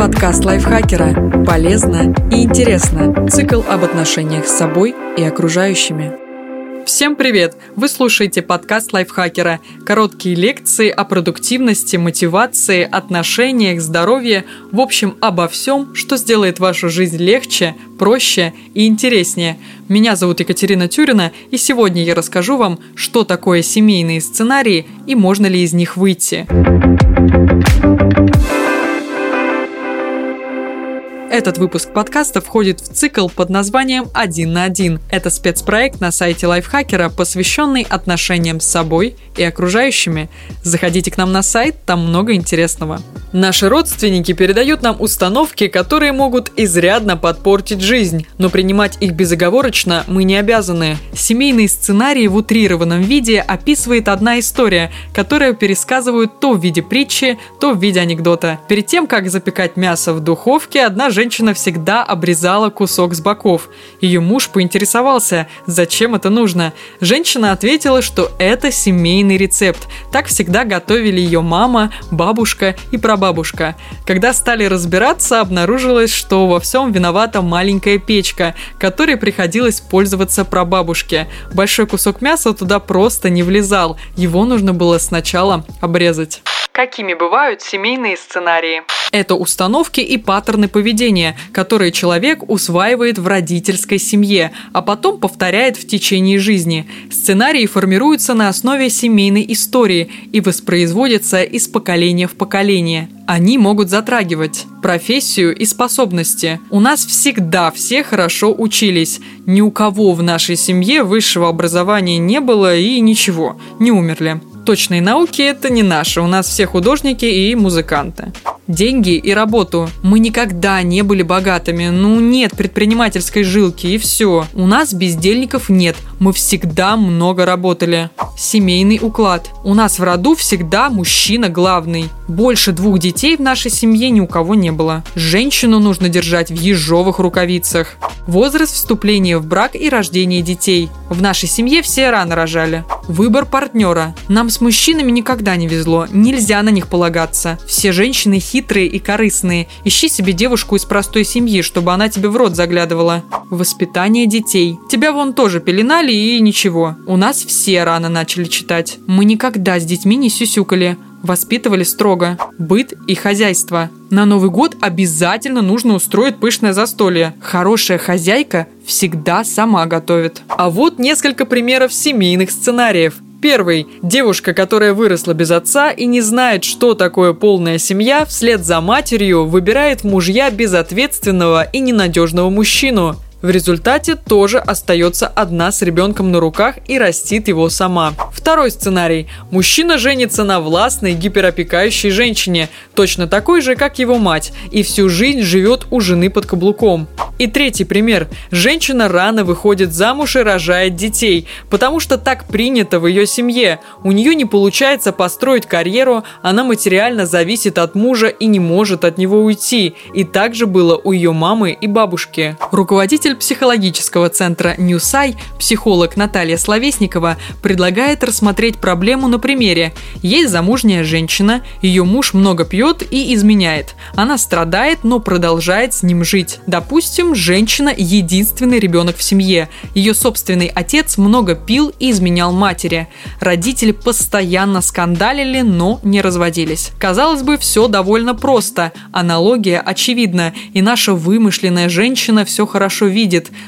Подкаст лайфхакера. Полезно и интересно. Цикл об отношениях с собой и окружающими. Всем привет! Вы слушаете подкаст лайфхакера. Короткие лекции о продуктивности, мотивации, отношениях, здоровье, в общем, обо всем, что сделает вашу жизнь легче, проще и интереснее. Меня зовут Екатерина Тюрина, и сегодня я расскажу вам, что такое семейные сценарии и можно ли из них выйти. Этот выпуск подкаста входит в цикл под названием «Один на один». Это спецпроект на сайте Лайфхакера, посвященный отношениям с собой и окружающими. Заходите к нам на сайт, там много интересного. Наши родственники передают нам установки, которые могут изрядно подпортить жизнь, но принимать их безоговорочно мы не обязаны. Семейные сценарии в утрированном виде описывает одна история, которую пересказывают то в виде притчи, то в виде анекдота. Перед тем, как запекать мясо в духовке, одна женщина женщина всегда обрезала кусок с боков. Ее муж поинтересовался, зачем это нужно. Женщина ответила, что это семейный рецепт. Так всегда готовили ее мама, бабушка и прабабушка. Когда стали разбираться, обнаружилось, что во всем виновата маленькая печка, которой приходилось пользоваться прабабушке. Большой кусок мяса туда просто не влезал, его нужно было сначала обрезать. Какими бывают семейные сценарии? Это установки и паттерны поведения, которые человек усваивает в родительской семье, а потом повторяет в течение жизни. Сценарии формируются на основе семейной истории и воспроизводятся из поколения в поколение. Они могут затрагивать профессию и способности. У нас всегда все хорошо учились. Ни у кого в нашей семье высшего образования не было и ничего, не умерли. Точные науки – это не наши, у нас все художники и музыканты деньги и работу. Мы никогда не были богатыми, ну нет предпринимательской жилки и все. У нас бездельников нет, мы всегда много работали. Семейный уклад. У нас в роду всегда мужчина главный. Больше двух детей в нашей семье ни у кого не было. Женщину нужно держать в ежовых рукавицах. Возраст вступления в брак и рождения детей. В нашей семье все рано рожали. Выбор партнера. Нам с мужчинами никогда не везло, нельзя на них полагаться. Все женщины хитрые и корыстные. Ищи себе девушку из простой семьи, чтобы она тебе в рот заглядывала. Воспитание детей. Тебя вон тоже пеленали и ничего. У нас все рано начали читать. Мы никогда с детьми не сюсюкали воспитывали строго. Быт и хозяйство. На Новый год обязательно нужно устроить пышное застолье. Хорошая хозяйка всегда сама готовит. А вот несколько примеров семейных сценариев. Первый. Девушка, которая выросла без отца и не знает, что такое полная семья, вслед за матерью выбирает мужья безответственного и ненадежного мужчину. В результате тоже остается одна с ребенком на руках и растит его сама. Второй сценарий. Мужчина женится на властной, гиперопекающей женщине, точно такой же, как его мать, и всю жизнь живет у жены под каблуком. И третий пример. Женщина рано выходит замуж и рожает детей, потому что так принято в ее семье. У нее не получается построить карьеру, она материально зависит от мужа и не может от него уйти. И так же было у ее мамы и бабушки. Руководитель психологического центра Ньюсай, психолог Наталья Словесникова, предлагает рассмотреть проблему на примере. Есть замужняя женщина, ее муж много пьет и изменяет. Она страдает, но продолжает с ним жить. Допустим, женщина – единственный ребенок в семье. Ее собственный отец много пил и изменял матери. Родители постоянно скандалили, но не разводились. Казалось бы, все довольно просто. Аналогия очевидна, и наша вымышленная женщина все хорошо видит.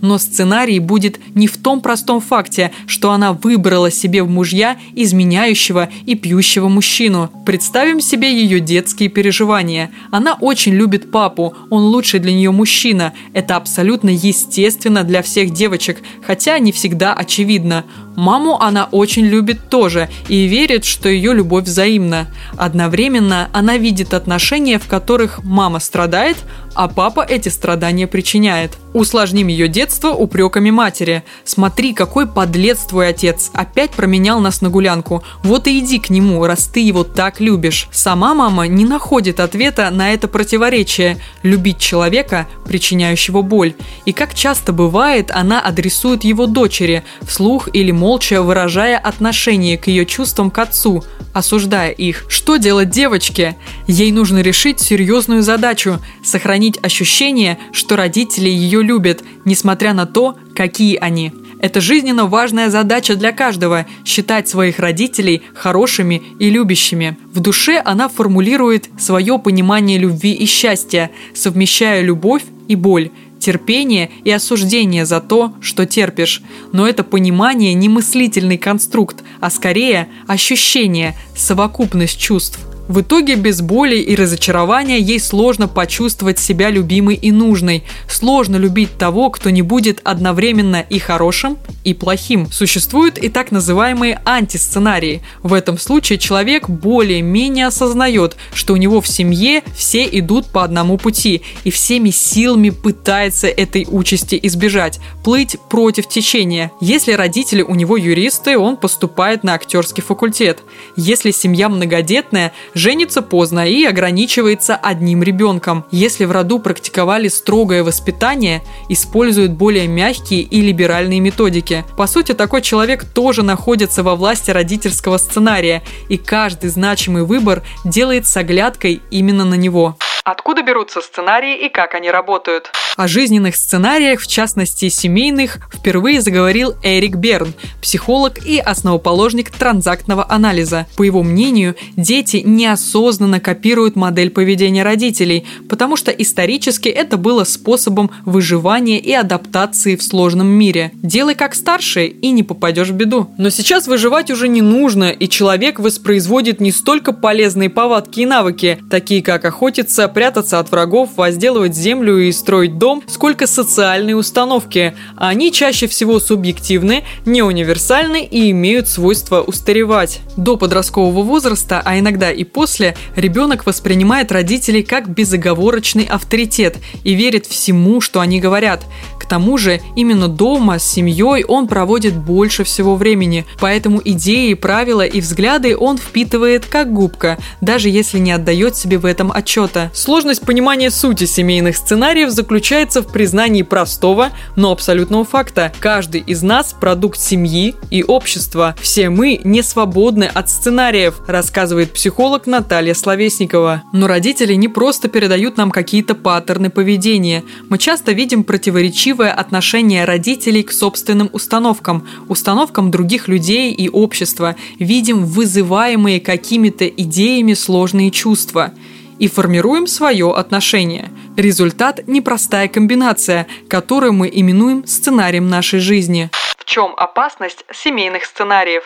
Но сценарий будет не в том простом факте, что она выбрала себе в мужья изменяющего и пьющего мужчину. Представим себе ее детские переживания. Она очень любит папу, он лучший для нее мужчина. Это абсолютно естественно для всех девочек, хотя не всегда очевидно. Маму она очень любит тоже и верит, что ее любовь взаимна. Одновременно она видит отношения, в которых мама страдает, а папа эти страдания причиняет. Усложним ее детство упреками матери. «Смотри, какой подлец твой отец! Опять променял нас на гулянку. Вот и иди к нему, раз ты его так любишь». Сама мама не находит ответа на это противоречие – любить человека, причиняющего боль. И как часто бывает, она адресует его дочери, вслух или молча выражая отношение к ее чувствам к отцу, осуждая их. Что делать девочке? Ей нужно решить серьезную задачу – сохранить ощущение, что родители ее любят, несмотря на то, какие они. Это жизненно важная задача для каждого – считать своих родителей хорошими и любящими. В душе она формулирует свое понимание любви и счастья, совмещая любовь и боль, терпение и осуждение за то, что терпишь. Но это понимание не мыслительный конструкт, а скорее ощущение, совокупность чувств – в итоге без боли и разочарования ей сложно почувствовать себя любимой и нужной. Сложно любить того, кто не будет одновременно и хорошим, и плохим. Существуют и так называемые антисценарии. В этом случае человек более-менее осознает, что у него в семье все идут по одному пути и всеми силами пытается этой участи избежать, плыть против течения. Если родители у него юристы, он поступает на актерский факультет. Если семья многодетная, женится поздно и ограничивается одним ребенком. Если в роду практиковали строгое воспитание, используют более мягкие и либеральные методики. По сути, такой человек тоже находится во власти родительского сценария, и каждый значимый выбор делает с оглядкой именно на него. Откуда берутся сценарии и как они работают? О жизненных сценариях, в частности семейных, впервые заговорил Эрик Берн, психолог и основоположник транзактного анализа. По его мнению, дети неосознанно копируют модель поведения родителей, потому что исторически это было способом выживания и адаптации в сложном мире. Делай как старшие и не попадешь в беду. Но сейчас выживать уже не нужно, и человек воспроизводит не столько полезные повадки и навыки, такие как охотиться, прятаться от врагов, возделывать землю и строить дом, сколько социальные установки. Они чаще всего субъективны, не универсальны и имеют свойство устаревать. До подросткового возраста, а иногда и после, ребенок воспринимает родителей как безоговорочный авторитет и верит всему, что они говорят. К тому же, именно дома с семьей он проводит больше всего времени, поэтому идеи, правила и взгляды он впитывает как губка, даже если не отдает себе в этом отчета. Сложность понимания сути семейных сценариев заключается в признании простого, но абсолютного факта. Каждый из нас – продукт семьи и общества. Все мы не свободны от сценариев, рассказывает психолог Наталья Словесникова. Но родители не просто передают нам какие-то паттерны поведения. Мы часто видим противоречивое отношение родителей к собственным установкам, установкам других людей и общества. Видим вызываемые какими-то идеями сложные чувства – и формируем свое отношение. Результат – непростая комбинация, которую мы именуем сценарием нашей жизни. В чем опасность семейных сценариев?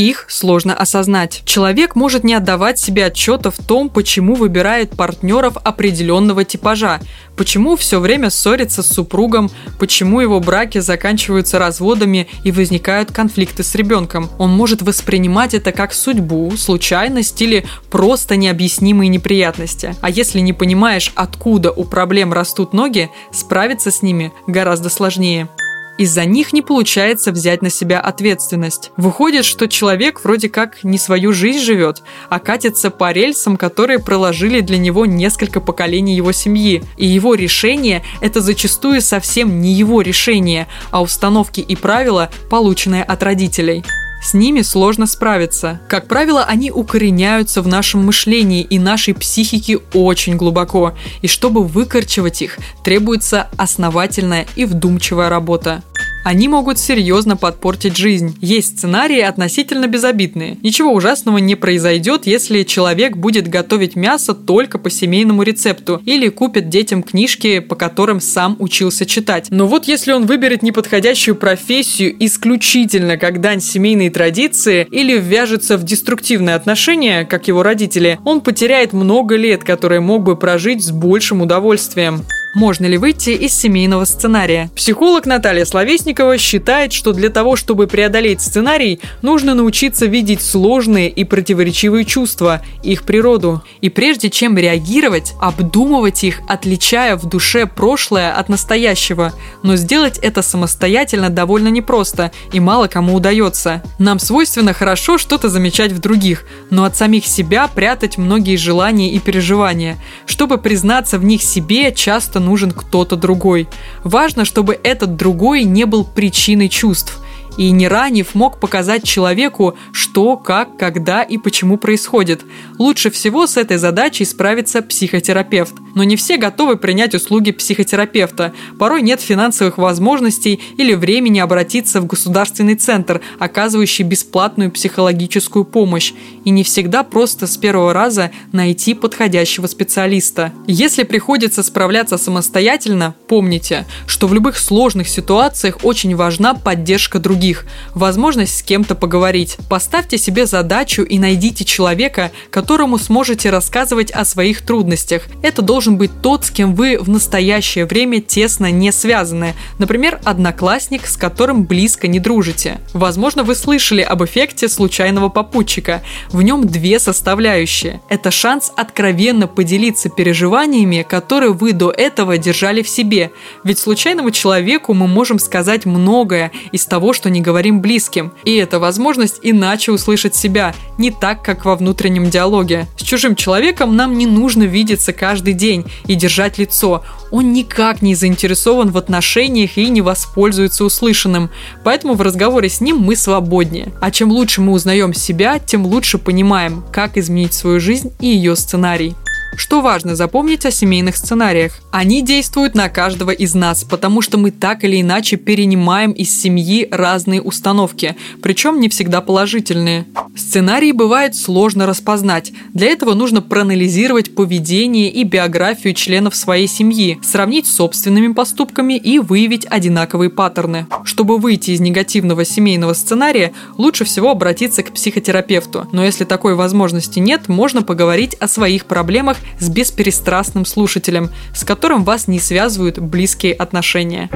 Их сложно осознать. Человек может не отдавать себе отчета в том, почему выбирает партнеров определенного типажа, почему все время ссорится с супругом, почему его браки заканчиваются разводами и возникают конфликты с ребенком. Он может воспринимать это как судьбу, случайность или просто необъяснимые неприятности. А если не понимаешь, откуда у проблем растут ноги, справиться с ними гораздо сложнее из-за них не получается взять на себя ответственность. Выходит, что человек вроде как не свою жизнь живет, а катится по рельсам, которые проложили для него несколько поколений его семьи. И его решение – это зачастую совсем не его решение, а установки и правила, полученные от родителей. С ними сложно справиться. Как правило, они укореняются в нашем мышлении и нашей психике очень глубоко. И чтобы выкорчевать их, требуется основательная и вдумчивая работа. Они могут серьезно подпортить жизнь. Есть сценарии относительно безобидные. Ничего ужасного не произойдет, если человек будет готовить мясо только по семейному рецепту или купит детям книжки, по которым сам учился читать. Но вот если он выберет неподходящую профессию исключительно как дань семейной традиции или ввяжется в деструктивные отношения, как его родители, он потеряет много лет, которые мог бы прожить с большим удовольствием. Можно ли выйти из семейного сценария? Психолог Наталья Словесникова считает, что для того, чтобы преодолеть сценарий, нужно научиться видеть сложные и противоречивые чувства, их природу. И прежде чем реагировать, обдумывать их, отличая в душе прошлое от настоящего. Но сделать это самостоятельно довольно непросто и мало кому удается. Нам свойственно хорошо что-то замечать в других, но от самих себя прятать многие желания и переживания. Чтобы признаться в них себе, часто нужен кто-то другой. Важно, чтобы этот другой не был причиной чувств. И не ранив мог показать человеку, что, как, когда и почему происходит. Лучше всего с этой задачей справится психотерапевт. Но не все готовы принять услуги психотерапевта. Порой нет финансовых возможностей или времени обратиться в государственный центр, оказывающий бесплатную психологическую помощь. И не всегда просто с первого раза найти подходящего специалиста. Если приходится справляться самостоятельно, помните, что в любых сложных ситуациях очень важна поддержка других, возможность с кем-то поговорить. Поставьте себе задачу и найдите человека, которому сможете рассказывать о своих трудностях. Это должен быть тот, с кем вы в настоящее время тесно не связаны. Например, одноклассник, с которым близко не дружите. Возможно, вы слышали об эффекте случайного попутчика. В нем две составляющие. Это шанс откровенно поделиться переживаниями, которые вы до этого держали в себе. Ведь случайному человеку мы можем сказать многое из того, что не говорим близким. И это возможность иначе услышать себя, не так, как во внутреннем диалоге. С чужим человеком нам не нужно видеться каждый день и держать лицо. Он никак не заинтересован в отношениях и не воспользуется услышанным. Поэтому в разговоре с ним мы свободнее. А чем лучше мы узнаем себя, тем лучше понимаем, как изменить свою жизнь и ее сценарий. Что важно запомнить о семейных сценариях? Они действуют на каждого из нас, потому что мы так или иначе перенимаем из семьи разные установки, причем не всегда положительные. Сценарии бывает сложно распознать. Для этого нужно проанализировать поведение и биографию членов своей семьи, сравнить с собственными поступками и выявить одинаковые паттерны. Чтобы выйти из негативного семейного сценария, лучше всего обратиться к психотерапевту. Но если такой возможности нет, можно поговорить о своих проблемах с бесперестрастным слушателем, с которым вас не связывают близкие отношения.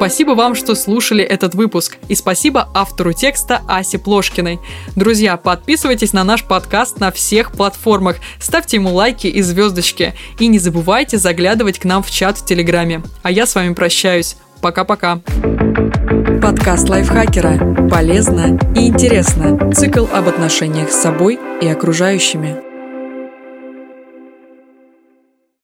Спасибо вам, что слушали этот выпуск. И спасибо автору текста Асе Плошкиной. Друзья, подписывайтесь на наш подкаст на всех платформах, ставьте ему лайки и звездочки. И не забывайте заглядывать к нам в чат в Телеграме. А я с вами прощаюсь. Пока-пока. Подкаст лайфхакера. Полезно и интересно. Цикл об отношениях с собой и окружающими.